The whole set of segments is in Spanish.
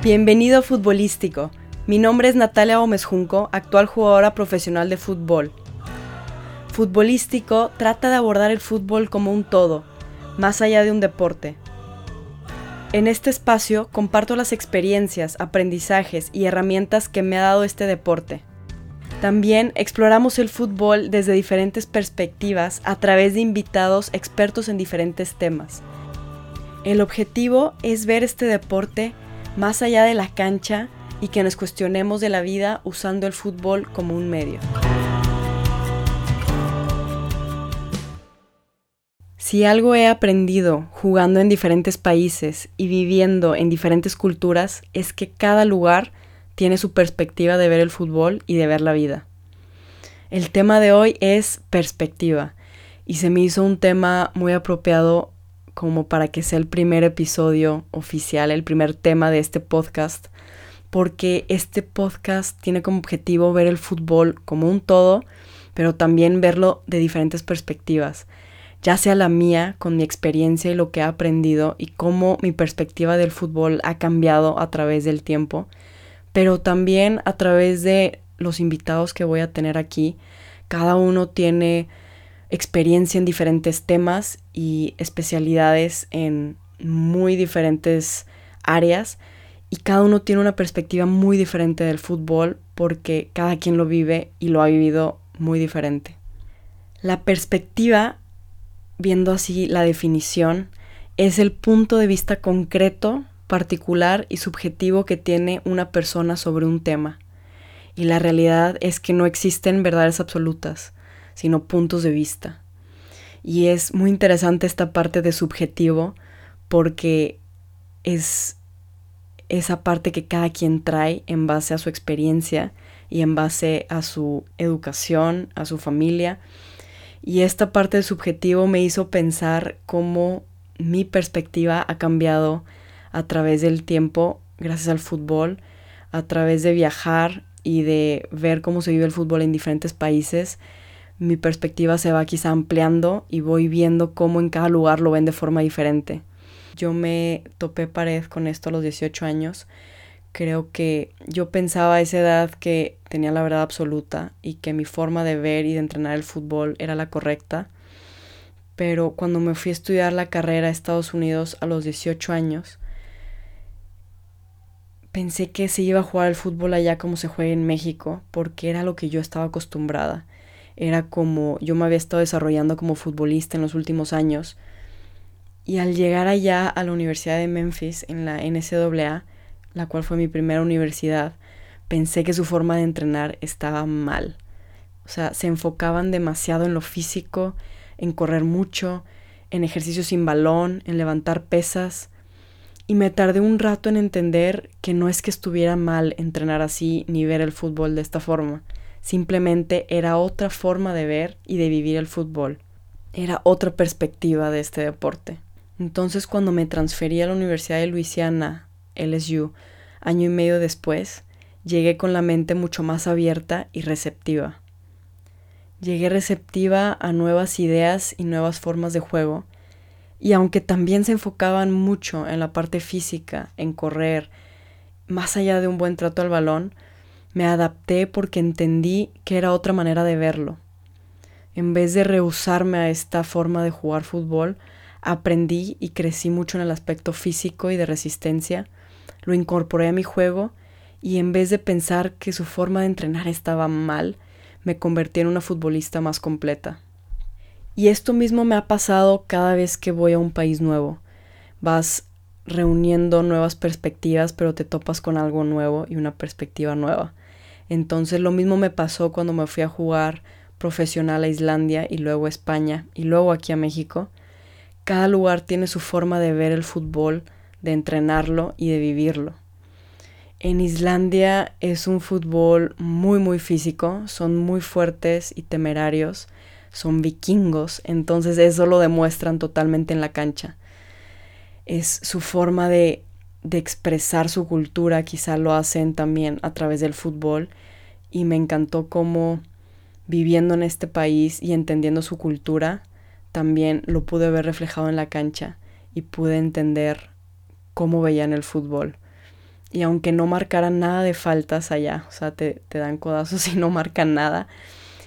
Bienvenido a Futbolístico. Mi nombre es Natalia Gómez Junco, actual jugadora profesional de fútbol. Futbolístico trata de abordar el fútbol como un todo, más allá de un deporte. En este espacio comparto las experiencias, aprendizajes y herramientas que me ha dado este deporte. También exploramos el fútbol desde diferentes perspectivas a través de invitados expertos en diferentes temas. El objetivo es ver este deporte más allá de la cancha y que nos cuestionemos de la vida usando el fútbol como un medio. Si algo he aprendido jugando en diferentes países y viviendo en diferentes culturas es que cada lugar tiene su perspectiva de ver el fútbol y de ver la vida. El tema de hoy es perspectiva y se me hizo un tema muy apropiado como para que sea el primer episodio oficial, el primer tema de este podcast, porque este podcast tiene como objetivo ver el fútbol como un todo, pero también verlo de diferentes perspectivas, ya sea la mía con mi experiencia y lo que he aprendido y cómo mi perspectiva del fútbol ha cambiado a través del tiempo, pero también a través de los invitados que voy a tener aquí. Cada uno tiene experiencia en diferentes temas y especialidades en muy diferentes áreas y cada uno tiene una perspectiva muy diferente del fútbol porque cada quien lo vive y lo ha vivido muy diferente. La perspectiva, viendo así la definición, es el punto de vista concreto particular y subjetivo que tiene una persona sobre un tema. Y la realidad es que no existen verdades absolutas, sino puntos de vista. Y es muy interesante esta parte de subjetivo porque es esa parte que cada quien trae en base a su experiencia y en base a su educación, a su familia. Y esta parte de subjetivo me hizo pensar cómo mi perspectiva ha cambiado a través del tiempo, gracias al fútbol, a través de viajar y de ver cómo se vive el fútbol en diferentes países, mi perspectiva se va quizá ampliando y voy viendo cómo en cada lugar lo ven de forma diferente. Yo me topé pared con esto a los 18 años. Creo que yo pensaba a esa edad que tenía la verdad absoluta y que mi forma de ver y de entrenar el fútbol era la correcta. Pero cuando me fui a estudiar la carrera a Estados Unidos a los 18 años, pensé que se iba a jugar el fútbol allá como se juega en México, porque era lo que yo estaba acostumbrada. Era como yo me había estado desarrollando como futbolista en los últimos años. Y al llegar allá a la Universidad de Memphis, en la NCAA, la cual fue mi primera universidad, pensé que su forma de entrenar estaba mal. O sea, se enfocaban demasiado en lo físico, en correr mucho, en ejercicios sin balón, en levantar pesas y me tardé un rato en entender que no es que estuviera mal entrenar así ni ver el fútbol de esta forma. Simplemente era otra forma de ver y de vivir el fútbol. Era otra perspectiva de este deporte. Entonces cuando me transferí a la Universidad de Luisiana, LSU, año y medio después, llegué con la mente mucho más abierta y receptiva. Llegué receptiva a nuevas ideas y nuevas formas de juego y aunque también se enfocaban mucho en la parte física, en correr, más allá de un buen trato al balón, me adapté porque entendí que era otra manera de verlo. En vez de rehusarme a esta forma de jugar fútbol, aprendí y crecí mucho en el aspecto físico y de resistencia, lo incorporé a mi juego y en vez de pensar que su forma de entrenar estaba mal, me convertí en una futbolista más completa. Y esto mismo me ha pasado cada vez que voy a un país nuevo. Vas reuniendo nuevas perspectivas, pero te topas con algo nuevo y una perspectiva nueva. Entonces lo mismo me pasó cuando me fui a jugar profesional a Islandia y luego a España y luego aquí a México. Cada lugar tiene su forma de ver el fútbol, de entrenarlo y de vivirlo. En Islandia es un fútbol muy muy físico, son muy fuertes y temerarios son vikingos, entonces eso lo demuestran totalmente en la cancha. Es su forma de, de expresar su cultura, quizá lo hacen también a través del fútbol y me encantó cómo viviendo en este país y entendiendo su cultura, también lo pude ver reflejado en la cancha y pude entender cómo veían el fútbol. y aunque no marcaran nada de faltas allá, o sea, te, dan codazos y no marcan nada,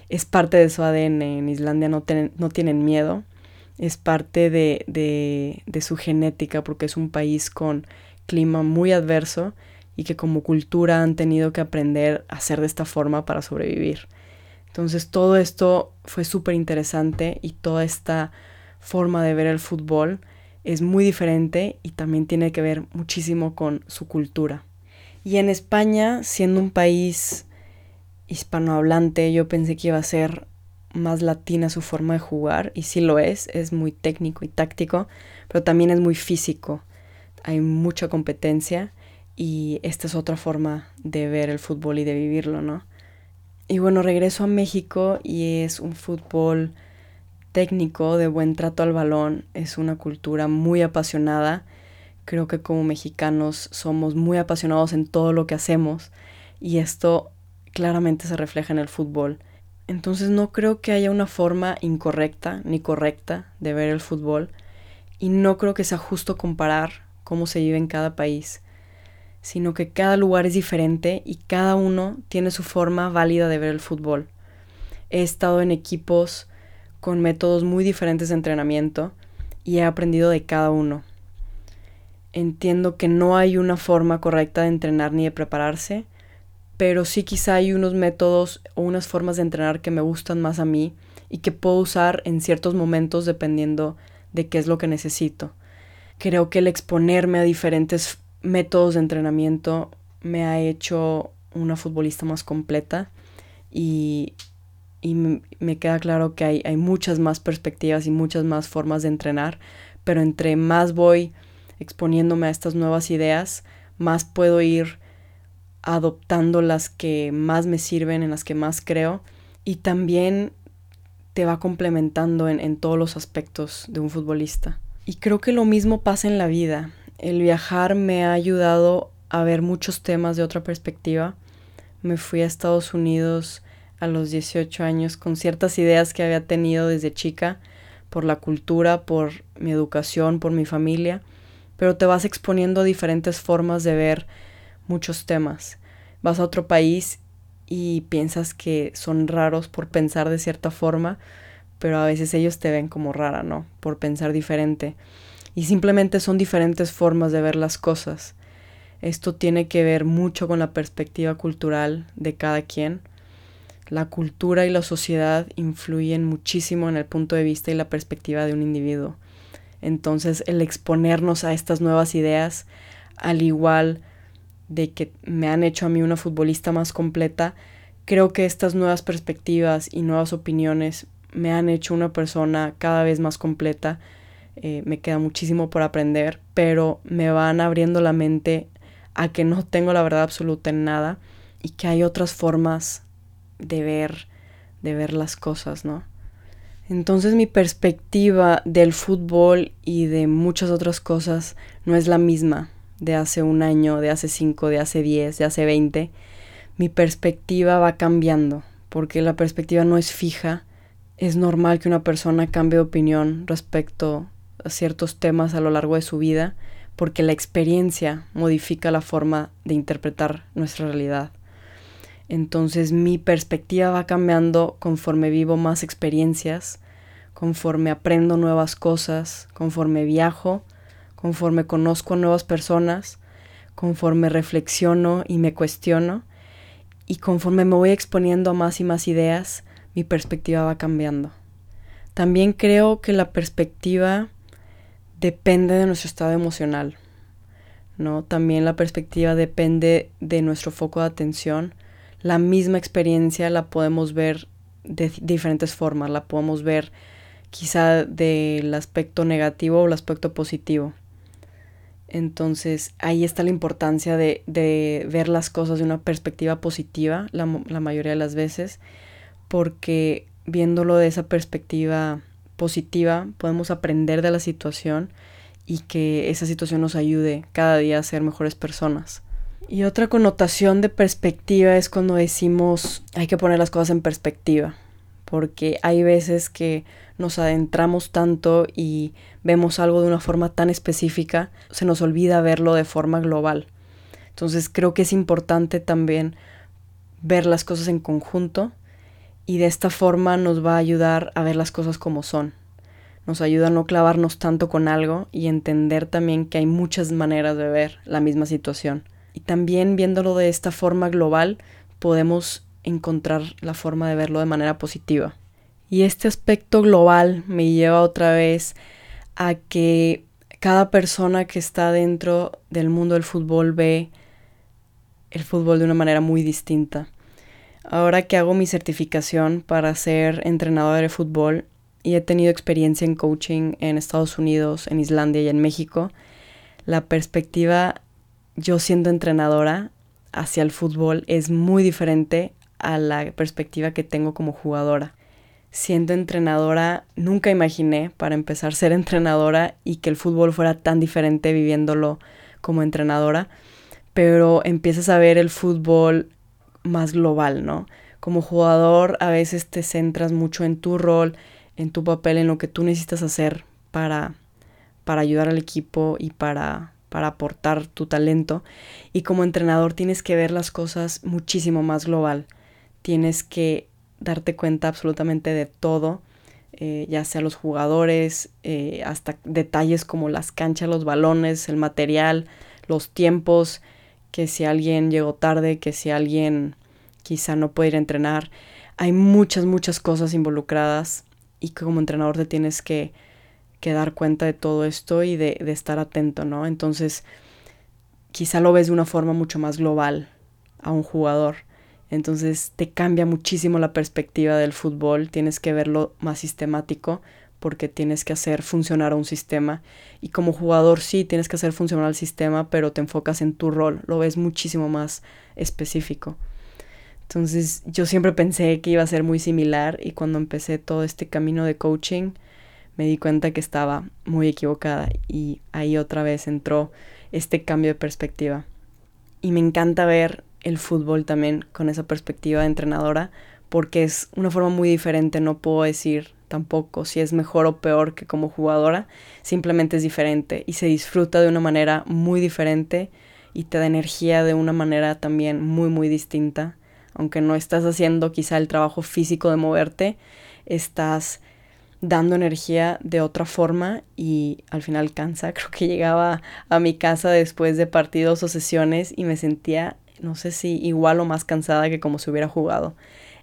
es parte de su ADN. En Islandia no, no tienen miedo, es parte de, de, de su genética porque es un país con clima muy adverso y que como cultura han tenido que aprender a hacer de esta forma para sobrevivir. Entonces todo esto fue súper interesante y toda esta forma de ver el fútbol es muy diferente y también tiene que ver muchísimo con su cultura. Y en España, siendo un país hispanohablante, yo pensé que iba a ser más latina su forma de jugar y sí lo es, es muy técnico y táctico, pero también es muy físico. Hay mucha competencia y esta es otra forma de ver el fútbol y de vivirlo, ¿no? Y bueno, regreso a México y es un fútbol técnico, de buen trato al balón, es una cultura muy apasionada. Creo que como mexicanos somos muy apasionados en todo lo que hacemos y esto claramente se refleja en el fútbol. Entonces no creo que haya una forma incorrecta ni correcta de ver el fútbol y no creo que sea justo comparar cómo se vive en cada país, sino que cada lugar es diferente y cada uno tiene su forma válida de ver el fútbol. He estado en equipos con métodos muy diferentes de entrenamiento y he aprendido de cada uno. Entiendo que no hay una forma correcta de entrenar ni de prepararse, pero sí quizá hay unos métodos o unas formas de entrenar que me gustan más a mí y que puedo usar en ciertos momentos dependiendo de qué es lo que necesito. Creo que el exponerme a diferentes métodos de entrenamiento me ha hecho una futbolista más completa y y me queda claro que hay, hay muchas más perspectivas y muchas más formas de entrenar, pero entre más voy exponiéndome a estas nuevas ideas, más puedo ir adoptando las que más me sirven, en las que más creo, y también te va complementando en, en, todos los aspectos de un futbolista. Y creo que lo mismo pasa en la vida. El viajar me ha ayudado a ver muchos temas de otra perspectiva. Me fui a Estados Unidos a los 18 años con ciertas ideas que había tenido desde chica por la cultura, por mi educación, por mi familia, pero te vas exponiendo a diferentes formas de ver muchos temas. Vas a otro país y piensas que son raros por pensar de cierta forma, pero a veces ellos te ven como rara, ¿no? Por pensar diferente. Y simplemente son diferentes formas de ver las cosas. Esto tiene que ver mucho con la perspectiva cultural de cada quien la cultura y la sociedad influyen muchísimo en el punto de vista y la perspectiva de un individuo. Entonces el exponernos a estas nuevas ideas, al igual de que me han hecho a mí una futbolista más completa, creo que estas nuevas perspectivas y nuevas opiniones me han hecho una persona cada vez más completa. Eh, me queda muchísimo por aprender, pero me van abriendo la mente a que no tengo la verdad absoluta en nada y que hay otras formas de ver, de ver las cosas, ¿no? Entonces mi perspectiva del fútbol y de muchas otras cosas no es la misma de hace un año, de hace cinco, de hace diez, de hace veinte. Mi perspectiva va cambiando, porque la perspectiva no es fija. Es normal que una persona cambie de opinión respecto a ciertos temas a lo largo de su vida, porque la experiencia modifica la forma de interpretar nuestra realidad. Entonces mi perspectiva va cambiando conforme vivo más experiencias, conforme aprendo nuevas cosas, conforme viajo, conforme conozco a nuevas personas, conforme reflexiono y me cuestiono, y conforme me voy exponiendo a más y más ideas, mi perspectiva va cambiando. También creo que la perspectiva depende de nuestro estado emocional, ¿no? También la perspectiva depende de nuestro foco de atención, la misma experiencia la podemos ver de diferentes formas, la podemos ver quizá del aspecto negativo o el aspecto positivo. Entonces ahí está la importancia de, ver las cosas de una perspectiva positiva la mayoría de las veces, porque viéndolo de esa perspectiva positiva podemos aprender de la situación y que esa situación nos ayude cada día a ser mejores personas. Y otra connotación de perspectiva es cuando decimos hay que poner las cosas en perspectiva, porque hay veces que nos adentramos tanto y vemos algo de una forma tan específica, se nos olvida verlo de forma global. Entonces creo que es importante también ver las cosas en conjunto y de esta forma nos va a ayudar a ver las cosas como son. Nos ayuda a no clavarnos tanto con algo y entender también que hay muchas maneras de ver la misma situación. Y también viéndolo de esta forma global podemos encontrar la forma de verlo de manera positiva. Y este aspecto global me lleva otra vez a que cada persona que está dentro del mundo del fútbol ve el fútbol de una manera muy distinta. Ahora que hago mi certificación para ser entrenador de fútbol y he tenido experiencia en coaching en Estados Unidos, en Islandia y en México, la perspectiva yo siendo entrenadora hacia el fútbol es muy diferente a la perspectiva que tengo como jugadora. Siendo entrenadora, nunca imaginé para empezar ser entrenadora y que el fútbol fuera tan diferente viviéndolo como entrenadora, pero empiezas a ver el fútbol más global, ¿no? Como jugador a veces te centras mucho en tu rol, en tu papel, en lo que tú necesitas hacer para, para ayudar al equipo y para, para aportar tu talento. Y como entrenador tienes que ver las cosas muchísimo más global. Tienes que darte cuenta absolutamente de todo, eh, ya sea los jugadores, eh, hasta detalles como las canchas, los balones, el material, los tiempos, que si alguien llegó tarde, que si alguien quizá no puede ir a entrenar. Hay muchas, muchas cosas involucradas y como entrenador te tienes que, que dar cuenta de todo esto y de, de, estar atento, ¿no? Entonces, quizá lo ves de una forma mucho más global a un jugador. Entonces te cambia muchísimo la perspectiva del fútbol, tienes que verlo más sistemático porque tienes que hacer funcionar un sistema y como jugador sí tienes que hacer funcionar el sistema, pero te enfocas en tu rol, lo ves muchísimo más específico. Entonces yo siempre pensé que iba a ser muy similar y cuando empecé todo este camino de coaching me di cuenta que estaba muy equivocada y ahí otra vez entró este cambio de perspectiva. Y me encanta ver el fútbol también con esa perspectiva de entrenadora porque es una forma muy diferente, no puedo decir tampoco si es mejor o peor que como jugadora, simplemente es diferente y se disfruta de una manera muy diferente y te da energía de una manera también muy muy distinta aunque no estás haciendo quizá el trabajo físico de moverte, estás dando energía de otra forma y al final cansa. Creo que llegaba a mi casa después de partidos o sesiones y me sentía, no sé si igual o más cansada que como si hubiera jugado.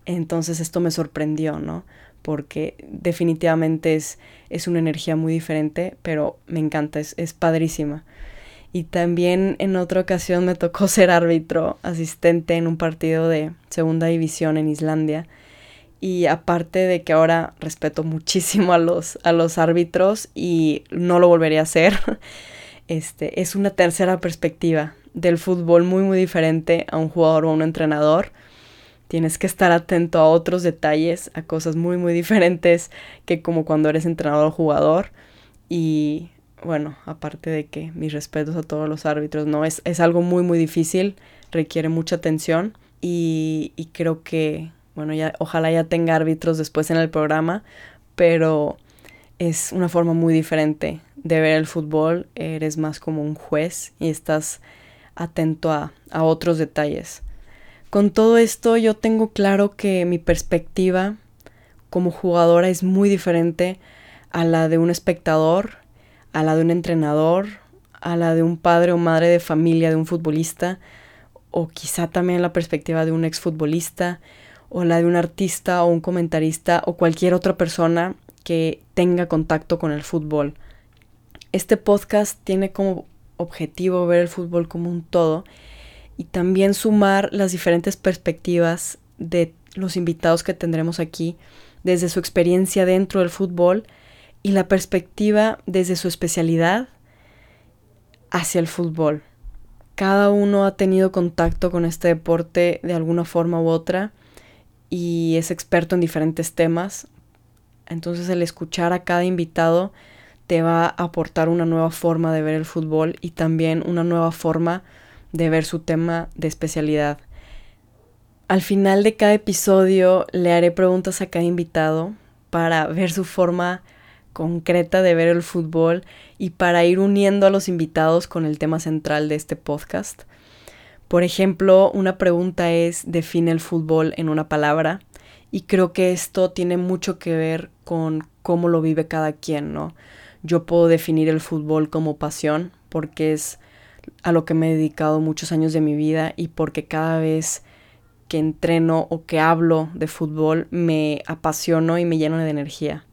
Entonces esto me sorprendió, ¿no? Porque definitivamente es, es una energía muy diferente, pero me encanta, es, es padrísima. Y también en otra ocasión me tocó ser árbitro asistente en un partido de segunda división en Islandia. Y aparte de que ahora respeto muchísimo a los, a los árbitros y no lo volvería a hacer, este, es una tercera perspectiva del fútbol muy muy diferente a un jugador o a un entrenador. Tienes que estar atento a otros detalles, a cosas muy muy diferentes que como cuando eres entrenador o jugador. Y bueno, aparte de que mis respetos a todos los árbitros, no, es, es algo muy, muy difícil, requiere mucha atención y, y creo que, bueno, ya, ojalá ya tenga árbitros después en el programa, pero es una forma muy diferente de ver el fútbol, eres más como un juez y estás atento a, a otros detalles. Con todo esto yo tengo claro que mi perspectiva como jugadora es muy diferente a la de un espectador a la de un entrenador, a la de un padre o madre de familia de un futbolista, o quizá también la perspectiva de un exfutbolista, o la de un artista o un comentarista o cualquier otra persona que tenga contacto con el fútbol. Este podcast tiene como objetivo ver el fútbol como un todo y también sumar las diferentes perspectivas de los invitados que tendremos aquí desde su experiencia dentro del fútbol y la perspectiva desde su especialidad hacia el fútbol. Cada uno ha tenido contacto con este deporte de alguna forma u otra y es experto en diferentes temas. Entonces el escuchar a cada invitado te va a aportar una nueva forma de ver el fútbol y también una nueva forma de ver su tema de especialidad. Al final de cada episodio le haré preguntas a cada invitado para ver su forma concreta de ver el fútbol y para ir uniendo a los invitados con el tema central de este podcast. Por ejemplo, una pregunta es, define el fútbol en una palabra. Y creo que esto tiene mucho que ver con cómo lo vive cada quien, ¿no? Yo puedo definir el fútbol como pasión porque es a lo que me he dedicado muchos años de mi vida y porque cada vez que entreno o que hablo de fútbol me apasiono y me lleno de energía.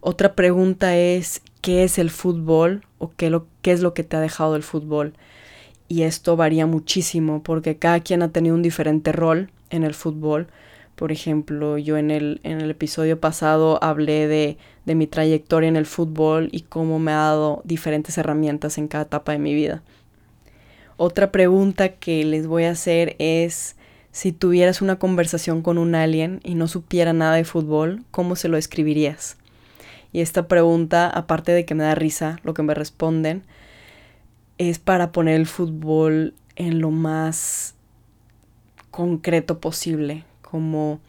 Otra pregunta es, ¿qué es el fútbol o qué, lo, qué es lo que te ha dejado el fútbol? Y esto varía muchísimo porque cada quien ha tenido un diferente rol en el fútbol. Por ejemplo, yo en el, en el episodio pasado hablé de, de mi trayectoria en el fútbol y cómo me ha dado diferentes herramientas en cada etapa de mi vida. Otra pregunta que les voy a hacer es, si tuvieras una conversación con un alien y no supiera nada de fútbol, ¿cómo se lo escribirías? Y esta pregunta, aparte de que me da risa lo que me responden, es para poner el fútbol en lo más concreto posible, como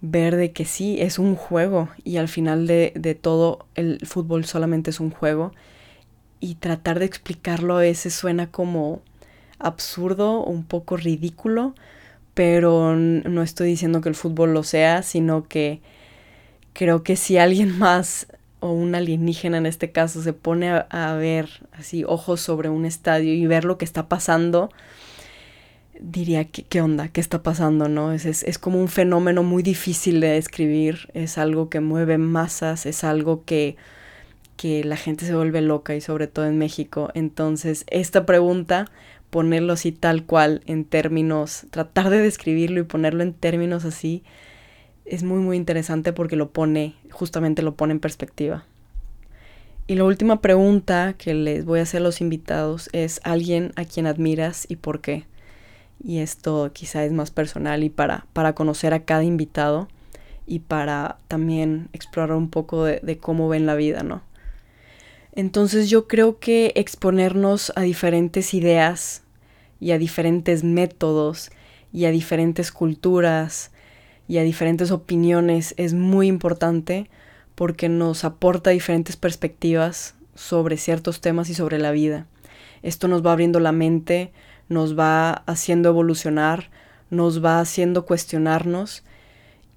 ver de que sí, es un juego y al final de, todo el fútbol solamente es un juego y tratar de explicarlo a veces suena como absurdo, un poco ridículo, pero no estoy diciendo que el fútbol lo sea, sino que creo que si alguien más o un alienígena en este caso se pone a, ver así ojos sobre un estadio y ver lo que está pasando, diría, ¿qué, onda? ¿Qué está pasando? ¿no? Es, es, es, como un fenómeno muy difícil de describir, es algo que mueve masas, es algo que, que la gente se vuelve loca y sobre todo en México. Entonces, esta pregunta ponerlo así tal cual en términos, tratar de describirlo y ponerlo en términos así, es muy muy interesante porque lo pone, justamente lo pone en perspectiva. Y la última pregunta que les voy a hacer a los invitados es alguien a quien admiras y por qué. Y esto quizá es más personal y para, para conocer a cada invitado y para también explorar un poco de, de cómo ven la vida, ¿no? Entonces yo creo que exponernos a diferentes ideas y a diferentes métodos y a diferentes culturas y a diferentes opiniones es muy importante porque nos aporta diferentes perspectivas sobre ciertos temas y sobre la vida. Esto nos va abriendo la mente, nos va haciendo evolucionar, nos va haciendo cuestionarnos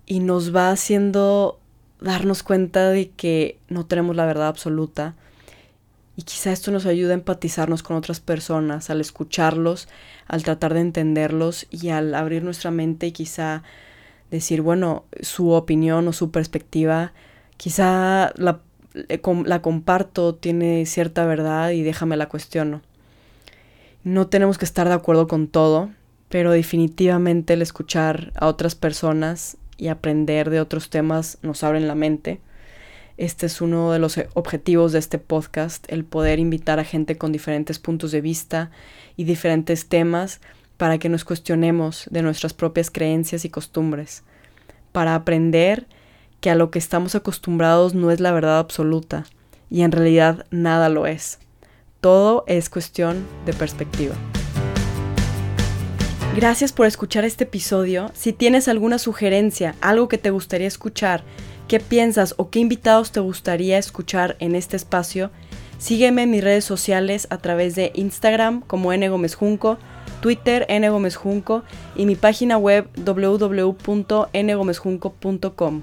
y nos va haciendo darnos cuenta de que no tenemos la verdad absoluta, y quizá esto nos ayuda a empatizarnos con otras personas, al escucharlos, al tratar de entenderlos y al abrir nuestra mente y quizá decir, bueno, su opinión o su perspectiva, quizá la, eh, la comparto, tiene cierta verdad y déjame la cuestiono. No tenemos que estar de acuerdo con todo, pero definitivamente el escuchar a otras personas y aprender de otros temas nos abren la mente este es uno de los objetivos de este podcast, el poder invitar a gente con diferentes puntos de vista y diferentes temas para que nos cuestionemos de nuestras propias creencias y costumbres, para aprender que a lo que estamos acostumbrados no es la verdad absoluta y en realidad nada lo es. Todo es cuestión de perspectiva. Gracias por escuchar este episodio. Si tienes alguna sugerencia, algo que te gustaría escuchar, qué piensas o qué invitados te gustaría escuchar en este espacio, sígueme en mis redes sociales a través de Instagram como N. Gómez Junco, Twitter N. Gómez Junco y mi página web www.ngomezjunco.com.